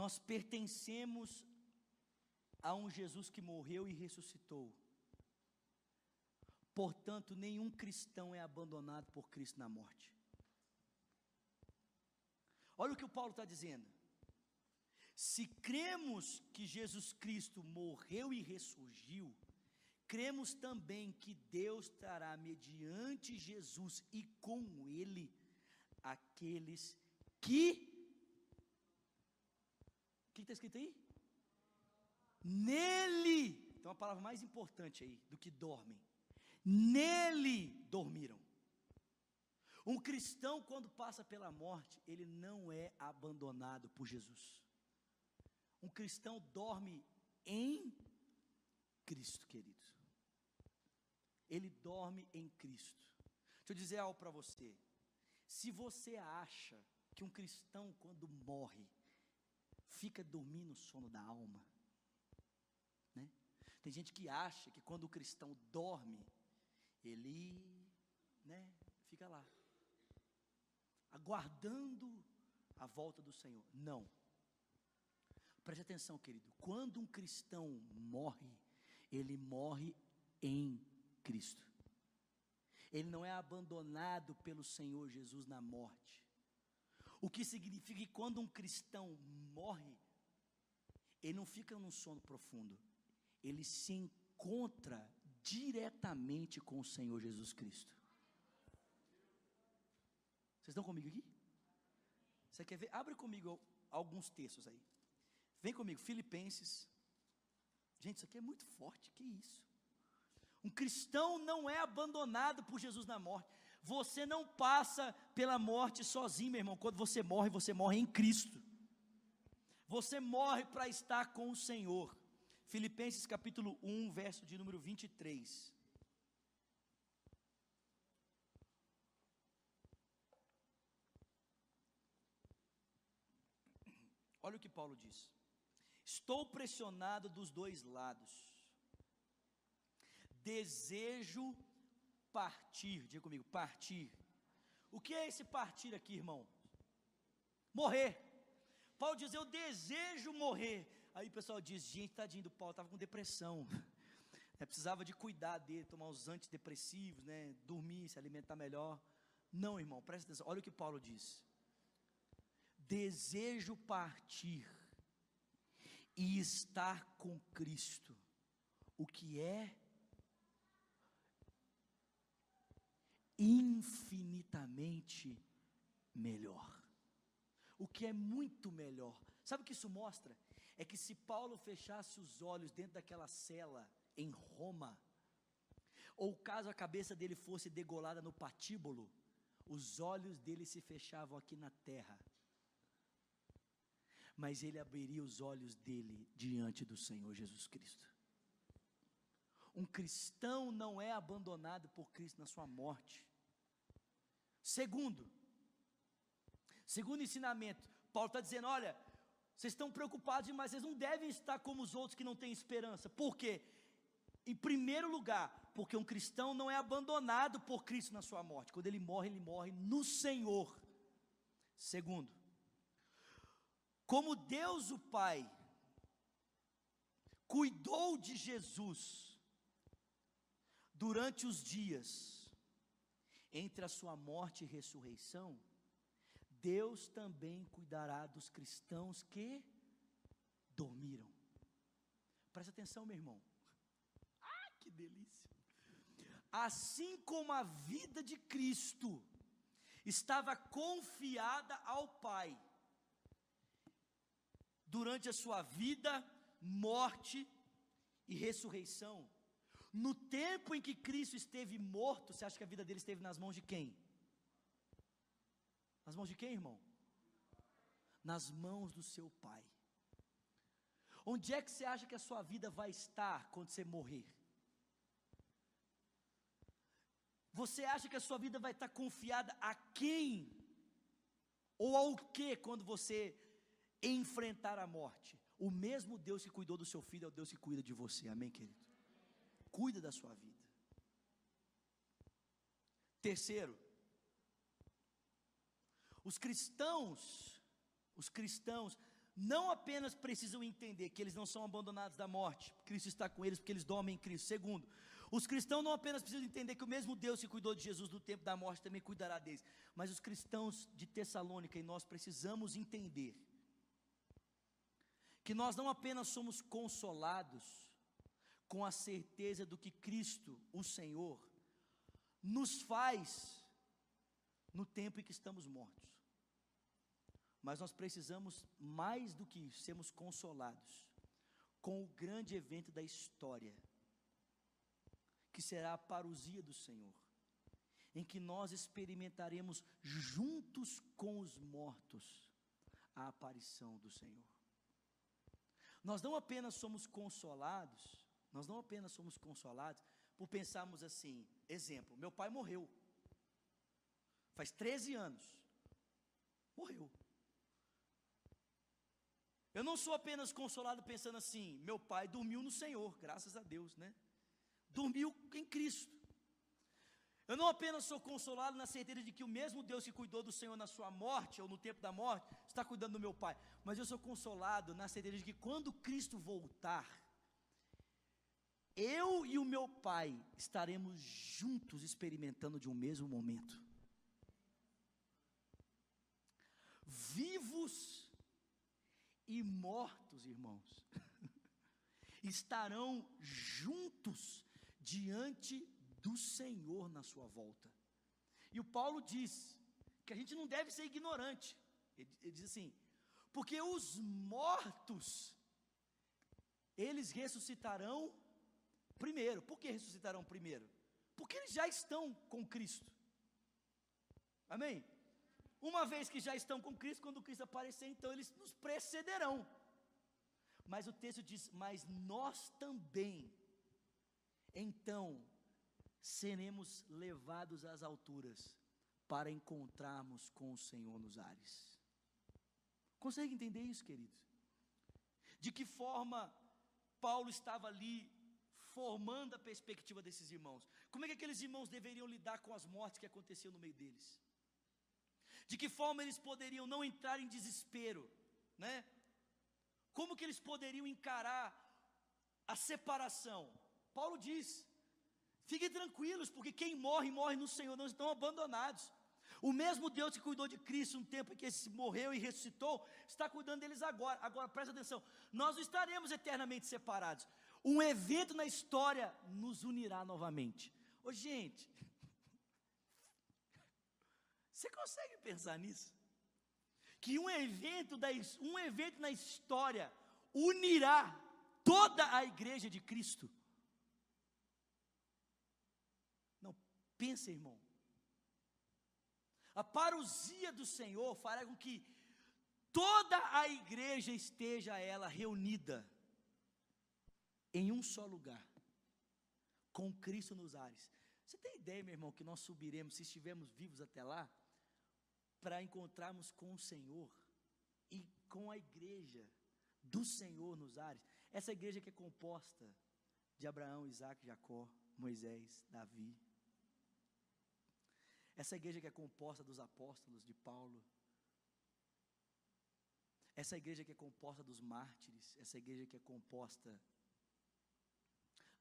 Nós pertencemos a um Jesus que morreu e ressuscitou. Portanto, nenhum cristão é abandonado por Cristo na morte. Olha o que o Paulo está dizendo. Se cremos que Jesus Cristo morreu e ressurgiu, cremos também que Deus trará mediante Jesus e com ele aqueles que. O que está escrito aí? Nele. Então a palavra mais importante aí do que dormem. Nele dormiram. Um cristão, quando passa pela morte, ele não é abandonado por Jesus. Um cristão dorme em Cristo, querido. Ele dorme em Cristo. Deixa eu dizer algo para você. Se você acha que um cristão, quando morre, fica dormindo o sono da alma, né? Tem gente que acha que quando o cristão dorme, ele, né, fica lá, aguardando a volta do Senhor. Não. Preste atenção, querido. Quando um cristão morre, ele morre em Cristo. ele não é abandonado pelo Senhor Jesus na morte. O que significa que quando um cristão morre, ele não fica num sono profundo, ele se encontra diretamente com o Senhor Jesus Cristo. Vocês estão comigo aqui? Você quer ver? Abre comigo alguns textos aí. Vem comigo, Filipenses. Gente, isso aqui é muito forte, que isso? Um cristão não é abandonado por Jesus na morte. Você não passa pela morte sozinho, meu irmão. Quando você morre, você morre em Cristo. Você morre para estar com o Senhor. Filipenses capítulo 1, verso de número 23. Olha o que Paulo diz. Estou pressionado dos dois lados desejo partir. Diga comigo, partir. O que é esse partir aqui, irmão? Morrer. Paulo diz: Eu desejo morrer. Aí o pessoal diz: Gente, tadinho do Paulo, estava com depressão. É, precisava de cuidar dele, tomar os antidepressivos, né, dormir, se alimentar melhor. Não, irmão, presta atenção. Olha o que Paulo diz: Desejo partir e estar com Cristo, o que é infinitamente melhor. O que é muito melhor. Sabe o que isso mostra? É que se Paulo fechasse os olhos dentro daquela cela em Roma, ou caso a cabeça dele fosse degolada no patíbulo, os olhos dele se fechavam aqui na terra. Mas ele abriria os olhos dele diante do Senhor Jesus Cristo. Um cristão não é abandonado por Cristo na sua morte. Segundo, segundo ensinamento, Paulo está dizendo: olha, vocês estão preocupados demais, vocês não devem estar como os outros que não têm esperança. Por quê? Em primeiro lugar, porque um cristão não é abandonado por Cristo na sua morte. Quando ele morre, ele morre no Senhor. Segundo, como Deus o Pai cuidou de Jesus durante os dias entre a sua morte e ressurreição, Deus também cuidará dos cristãos que dormiram. Presta atenção, meu irmão. Ah, que delícia! Assim como a vida de Cristo estava confiada ao Pai durante a sua vida, morte e ressurreição, no tempo em que Cristo esteve morto, você acha que a vida dele esteve nas mãos de quem? Nas mãos de quem, irmão? Nas mãos do seu Pai. Onde é que você acha que a sua vida vai estar quando você morrer? Você acha que a sua vida vai estar confiada a quem? Ou ao que quando você enfrentar a morte? O mesmo Deus que cuidou do seu filho é o Deus que cuida de você, amém, querido? cuida da sua vida. Terceiro, os cristãos, os cristãos não apenas precisam entender que eles não são abandonados da morte, Cristo está com eles porque eles dormem em Cristo. Segundo, os cristãos não apenas precisam entender que o mesmo Deus que cuidou de Jesus no tempo da morte também cuidará deles, mas os cristãos de Tessalônica e nós precisamos entender que nós não apenas somos consolados, com a certeza do que Cristo, o Senhor, nos faz no tempo em que estamos mortos. Mas nós precisamos, mais do que isso, sermos consolados com o grande evento da história, que será a parousia do Senhor, em que nós experimentaremos juntos com os mortos a aparição do Senhor. Nós não apenas somos consolados, nós não apenas somos consolados por pensarmos assim, exemplo, meu pai morreu. Faz 13 anos. Morreu. Eu não sou apenas consolado pensando assim, meu pai dormiu no Senhor, graças a Deus, né? Dormiu em Cristo. Eu não apenas sou consolado na certeza de que o mesmo Deus que cuidou do Senhor na sua morte, ou no tempo da morte, está cuidando do meu pai, mas eu sou consolado na certeza de que quando Cristo voltar, eu e o meu pai estaremos juntos experimentando de um mesmo momento. Vivos e mortos, irmãos, estarão juntos diante do Senhor na sua volta. E o Paulo diz que a gente não deve ser ignorante. Ele, ele diz assim: porque os mortos, eles ressuscitarão primeiro. Por que ressuscitarão primeiro? Porque eles já estão com Cristo. Amém? Uma vez que já estão com Cristo, quando Cristo aparecer, então eles nos precederão. Mas o texto diz: Mas nós também, então, seremos levados às alturas para encontrarmos com o Senhor nos ares. Consegue entender isso, queridos? De que forma Paulo estava ali formando a perspectiva desses irmãos? Como é que aqueles irmãos deveriam lidar com as mortes que aconteciam no meio deles? De que forma eles poderiam não entrar em desespero, né? Como que eles poderiam encarar a separação? Paulo diz: fiquem tranquilos, porque quem morre, morre no Senhor, não estão abandonados. O mesmo Deus que cuidou de Cristo um tempo em que ele morreu e ressuscitou, está cuidando deles agora. Agora presta atenção: nós não estaremos eternamente separados. Um evento na história nos unirá novamente. Ô gente, você consegue pensar nisso? que um evento, da, um evento na história unirá toda a igreja de Cristo. Não, pensa, irmão. A parousia do Senhor fará com que toda a igreja esteja ela reunida em um só lugar, com Cristo nos ares. Você tem ideia, meu irmão, que nós subiremos, se estivermos vivos até lá, para encontrarmos com o Senhor e com a igreja do Senhor nos ares. Essa igreja que é composta de Abraão, Isaac, Jacó, Moisés, Davi. Essa igreja que é composta dos apóstolos de Paulo. Essa igreja que é composta dos mártires. Essa igreja que é composta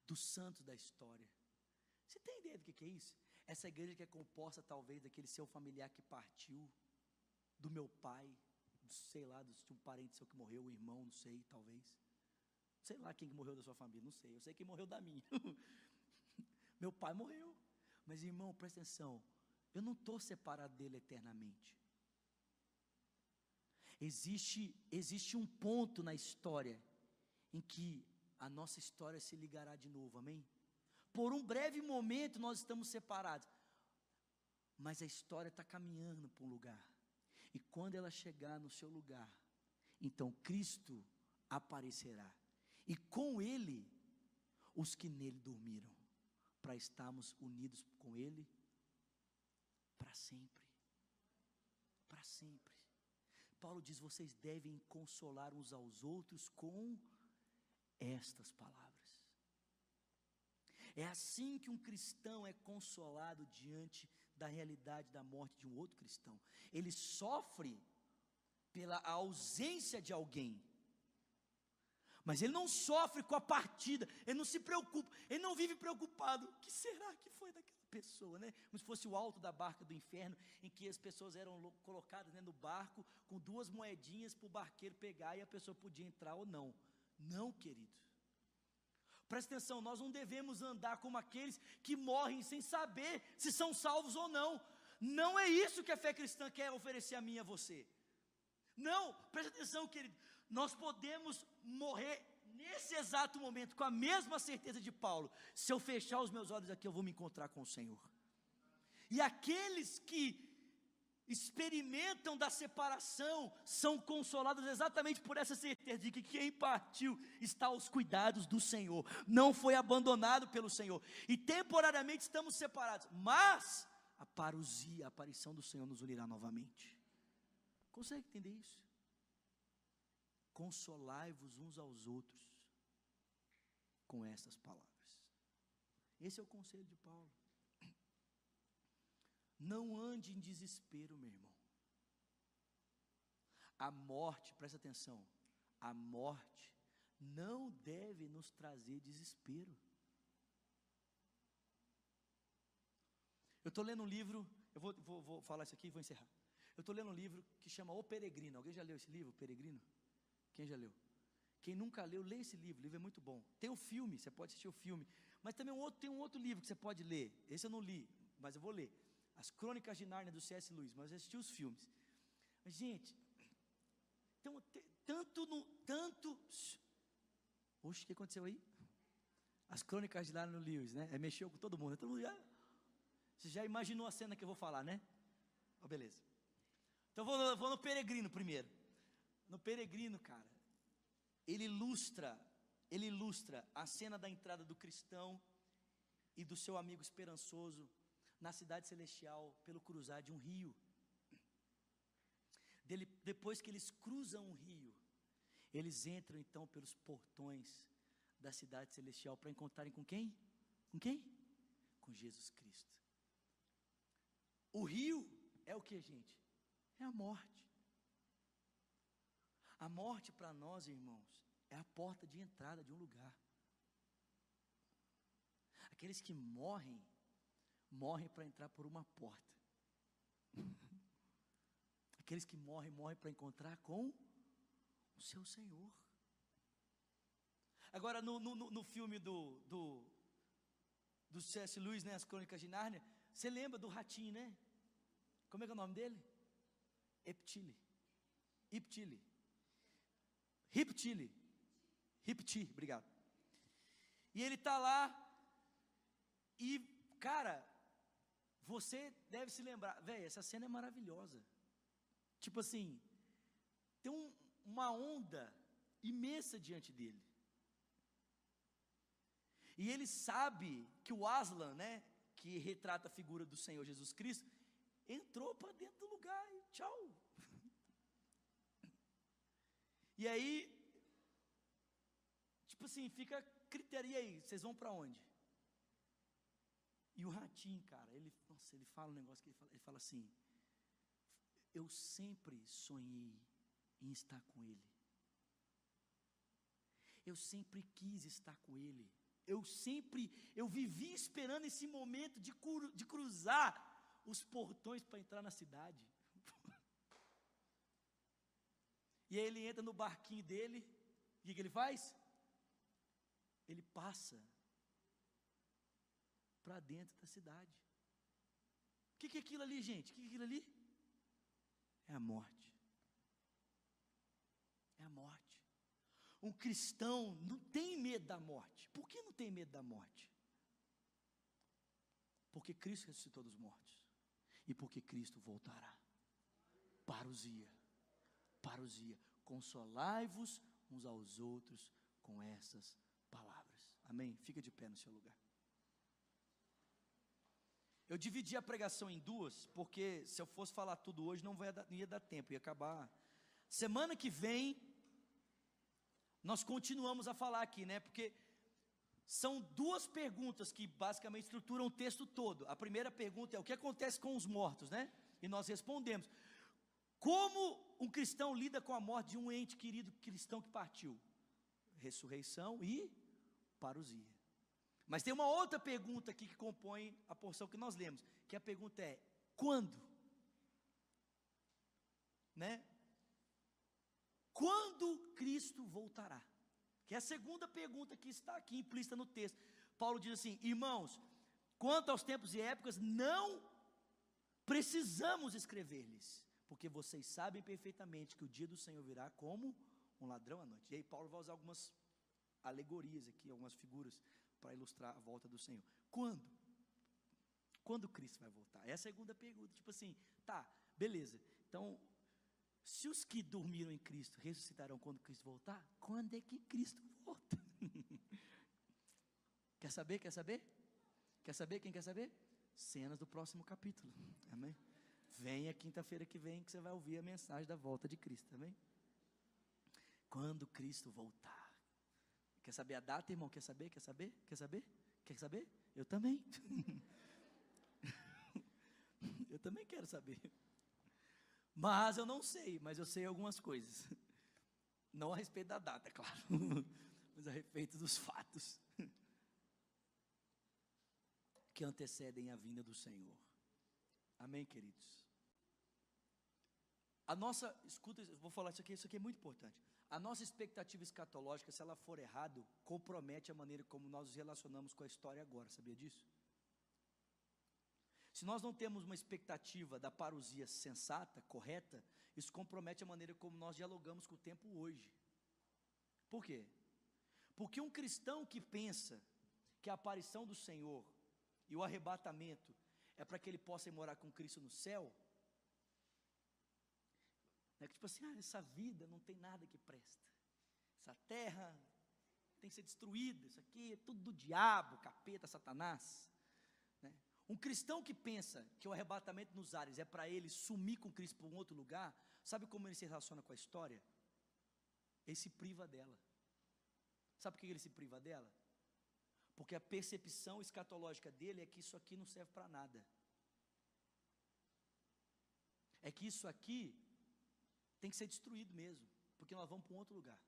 dos santos da história. Você tem ideia do que é isso? Essa igreja que é composta talvez daquele seu familiar que partiu, do meu pai, sei lá, de um parente seu que morreu, um irmão, não sei, talvez. Sei lá quem morreu da sua família, não sei. Eu sei quem morreu da minha. meu pai morreu. Mas irmão, presta atenção. Eu não estou separado dele eternamente. Existe, existe um ponto na história em que a nossa história se ligará de novo, amém? Por um breve momento nós estamos separados, mas a história está caminhando para um lugar. E quando ela chegar no seu lugar, então Cristo aparecerá. E com Ele, os que nele dormiram, para estarmos unidos com Ele para sempre. Para sempre. Paulo diz: vocês devem consolar uns aos outros com estas palavras. É assim que um cristão é consolado diante da realidade da morte de um outro cristão. Ele sofre pela ausência de alguém. Mas ele não sofre com a partida, ele não se preocupa, ele não vive preocupado. O que será que foi daquela pessoa, né? Como se fosse o alto da barca do inferno, em que as pessoas eram colocadas né, no barco com duas moedinhas para o barqueiro pegar e a pessoa podia entrar ou não. Não, querido. Presta atenção, nós não devemos andar como aqueles que morrem sem saber se são salvos ou não. Não é isso que a fé cristã quer oferecer a mim e a você. Não, presta atenção, querido. Nós podemos morrer nesse exato momento com a mesma certeza de Paulo. Se eu fechar os meus olhos aqui, eu vou me encontrar com o Senhor. E aqueles que experimentam da separação, são consolados exatamente por essa certeza de que quem partiu está aos cuidados do Senhor, não foi abandonado pelo Senhor, e temporariamente estamos separados, mas a parousia, a aparição do Senhor nos unirá novamente. Consegue entender isso? Consolai-vos uns aos outros com essas palavras. Esse é o conselho de Paulo. Não ande em desespero, meu irmão. A morte, presta atenção, a morte não deve nos trazer desespero. Eu estou lendo um livro, eu vou, vou, vou falar isso aqui e vou encerrar. Eu estou lendo um livro que chama O Peregrino. Alguém já leu esse livro, O Peregrino? Quem já leu? Quem nunca leu, lê esse livro. O livro é muito bom. Tem o filme, você pode assistir o filme. Mas também um outro, tem um outro livro que você pode ler. Esse eu não li, mas eu vou ler. As Crônicas de Nárnia do C.S. Lewis. Mas eu assisti os filmes. Mas, gente, então, tanto no. Tanto. Oxe, o que aconteceu aí? As Crônicas de Nárnia no Lewis, né? É, mexeu com todo mundo. Todo mundo já, você já imaginou a cena que eu vou falar, né? Oh, beleza. Então vou vou no peregrino primeiro. No peregrino, cara, ele ilustra, ele ilustra a cena da entrada do cristão e do seu amigo esperançoso na cidade celestial pelo cruzar de um rio. Dele, depois que eles cruzam um rio, eles entram então pelos portões da cidade celestial para encontrarem com quem? Com quem? Com Jesus Cristo. O rio é o que, gente? É a morte. A morte para nós, irmãos, é a porta de entrada de um lugar. Aqueles que morrem, morrem para entrar por uma porta. Aqueles que morrem, morrem para encontrar com o seu Senhor. Agora, no, no, no filme do, do, do C.S. Lewis, né, As Crônicas de Nárnia, você lembra do ratinho, né? Como é que é o nome dele? Eptile. Iptile. Riptile. Ripti, obrigado. E ele está lá, e, cara, você deve se lembrar, velho, essa cena é maravilhosa. Tipo assim, tem um, uma onda imensa diante dele. E ele sabe que o Aslan, né, que retrata a figura do Senhor Jesus Cristo, entrou para dentro do lugar e tchau. E aí, tipo assim, fica critério, e aí, vocês vão para onde? E o ratinho, cara, ele, nossa, ele fala um negócio que ele fala, ele fala assim: Eu sempre sonhei em estar com ele. Eu sempre quis estar com ele. Eu sempre, eu vivi esperando esse momento de, de cruzar os portões para entrar na cidade. E aí ele entra no barquinho dele, o que, que ele faz? Ele passa para dentro da cidade. O que, que é aquilo ali, gente? O que, que é aquilo ali? É a morte. É a morte. Um cristão não tem medo da morte. Por que não tem medo da morte? Porque Cristo ressuscitou dos mortos e porque Cristo voltará. Parousia, parousia. Consolai-vos uns aos outros com essas palavras. Amém? Fica de pé no seu lugar. Eu dividi a pregação em duas, porque se eu fosse falar tudo hoje, não, dar, não ia dar tempo, ia acabar. Semana que vem, nós continuamos a falar aqui, né? Porque são duas perguntas que basicamente estruturam o texto todo. A primeira pergunta é o que acontece com os mortos, né? E nós respondemos: como um cristão lida com a morte de um ente querido cristão que partiu? Ressurreição e parousia. Mas tem uma outra pergunta aqui que compõe a porção que nós lemos, que a pergunta é: quando? Né? Quando Cristo voltará? Que é a segunda pergunta que está aqui implícita no texto. Paulo diz assim: irmãos, quanto aos tempos e épocas, não precisamos escrever-lhes, porque vocês sabem perfeitamente que o dia do Senhor virá como um ladrão à noite. E aí, Paulo vai usar algumas alegorias aqui, algumas figuras, para ilustrar a volta do Senhor. Quando? Quando Cristo vai voltar? É a segunda pergunta. Tipo assim, tá, beleza. Então, se os que dormiram em Cristo ressuscitarão quando Cristo voltar, quando é que Cristo volta? quer saber? Quer saber? Quer saber? Quem quer saber? Cenas do próximo capítulo. Amém? Venha quinta-feira que vem que você vai ouvir a mensagem da volta de Cristo. Amém? Quando Cristo voltar. Quer saber a data, irmão? Quer saber? Quer saber? Quer saber? Quer saber? Eu também. Eu também quero saber. Mas eu não sei, mas eu sei algumas coisas. Não a respeito da data, é claro, mas a respeito dos fatos que antecedem a vinda do Senhor. Amém, queridos? A nossa, escuta, vou falar isso aqui, isso aqui é muito importante. A nossa expectativa escatológica, se ela for errado, compromete a maneira como nós nos relacionamos com a história agora, sabia disso? Se nós não temos uma expectativa da parousia sensata, correta, isso compromete a maneira como nós dialogamos com o tempo hoje. Por quê? Porque um cristão que pensa que a aparição do Senhor e o arrebatamento é para que ele possa ir morar com Cristo no céu, é que tipo assim, ah, essa vida não tem nada que presta. Essa terra tem que ser destruída. Isso aqui é tudo do diabo, capeta, Satanás. Né? Um cristão que pensa que o arrebatamento nos ares é para ele sumir com Cristo para um outro lugar, sabe como ele se relaciona com a história? Ele se priva dela. Sabe por que ele se priva dela? Porque a percepção escatológica dele é que isso aqui não serve para nada. É que isso aqui tem que ser destruído mesmo, porque nós vamos para um outro lugar.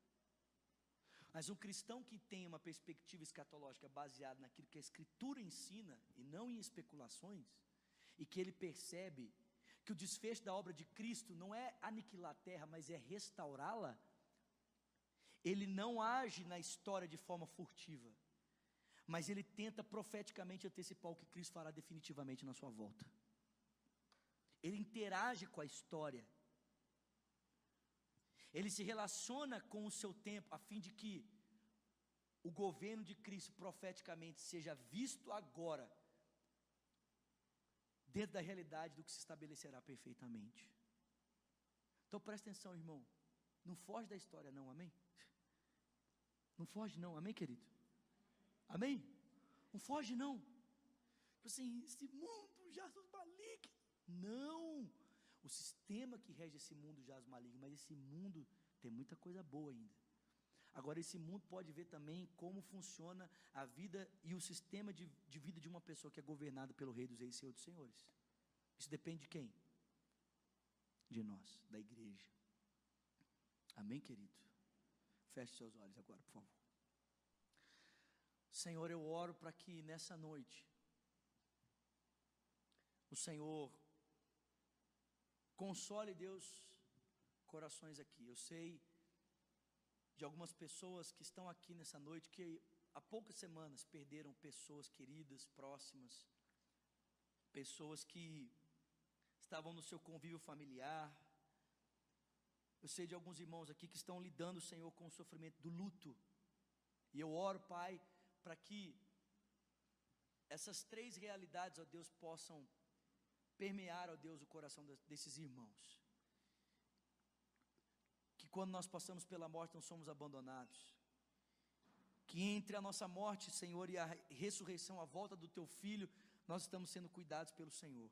Mas um cristão que tem uma perspectiva escatológica baseada naquilo que a Escritura ensina, e não em especulações, e que ele percebe que o desfecho da obra de Cristo não é aniquilar a terra, mas é restaurá-la, ele não age na história de forma furtiva, mas ele tenta profeticamente antecipar o que Cristo fará definitivamente na sua volta. Ele interage com a história, ele se relaciona com o seu tempo, a fim de que o governo de Cristo profeticamente seja visto agora, dentro da realidade do que se estabelecerá perfeitamente. Então presta atenção, irmão. Não foge da história, não, amém? Não foge, não, amém, querido? Amém? Não foge, não. Tipo assim, esse mundo já maligno. Não. O sistema que rege esse mundo jaz maligno, mas esse mundo tem muita coisa boa ainda. Agora, esse mundo pode ver também como funciona a vida e o sistema de, de vida de uma pessoa que é governada pelo Rei dos Reis e Senhor dos Senhores. Isso depende de quem? De nós, da igreja. Amém, querido? Feche seus olhos agora, por favor. Senhor, eu oro para que nessa noite o Senhor Console, Deus, corações aqui. Eu sei de algumas pessoas que estão aqui nessa noite que há poucas semanas perderam pessoas queridas, próximas, pessoas que estavam no seu convívio familiar. Eu sei de alguns irmãos aqui que estão lidando, Senhor, com o sofrimento do luto. E eu oro, Pai, para que essas três realidades, ó Deus, possam permear, ó Deus, o coração desses irmãos. Que quando nós passamos pela morte não somos abandonados. Que entre a nossa morte, Senhor, e a ressurreição, a volta do teu filho, nós estamos sendo cuidados pelo Senhor.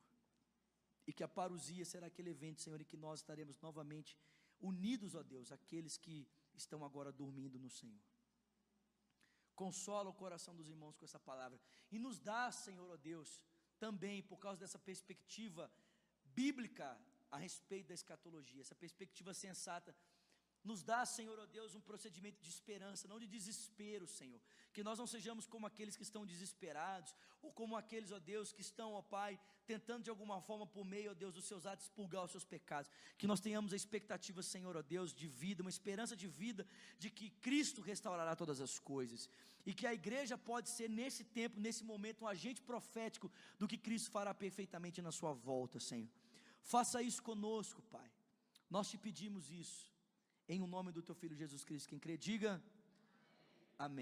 E que a parousia será aquele evento, Senhor, em que nós estaremos novamente unidos, ó Deus, aqueles que estão agora dormindo no Senhor. Consola o coração dos irmãos com essa palavra. E nos dá, Senhor, ó Deus, também por causa dessa perspectiva bíblica a respeito da escatologia, essa perspectiva sensata. Nos dá, Senhor, ó Deus, um procedimento de esperança, não de desespero, Senhor. Que nós não sejamos como aqueles que estão desesperados, ou como aqueles, ó Deus, que estão, ó Pai, tentando de alguma forma, por meio, ó Deus, dos seus atos, expulgar os seus pecados. Que nós tenhamos a expectativa, Senhor, ó Deus, de vida, uma esperança de vida, de que Cristo restaurará todas as coisas e que a igreja pode ser nesse tempo, nesse momento, um agente profético do que Cristo fará perfeitamente na sua volta, Senhor. Faça isso conosco, Pai. Nós te pedimos isso, em o nome do teu filho Jesus Cristo. Quem crê, diga amém.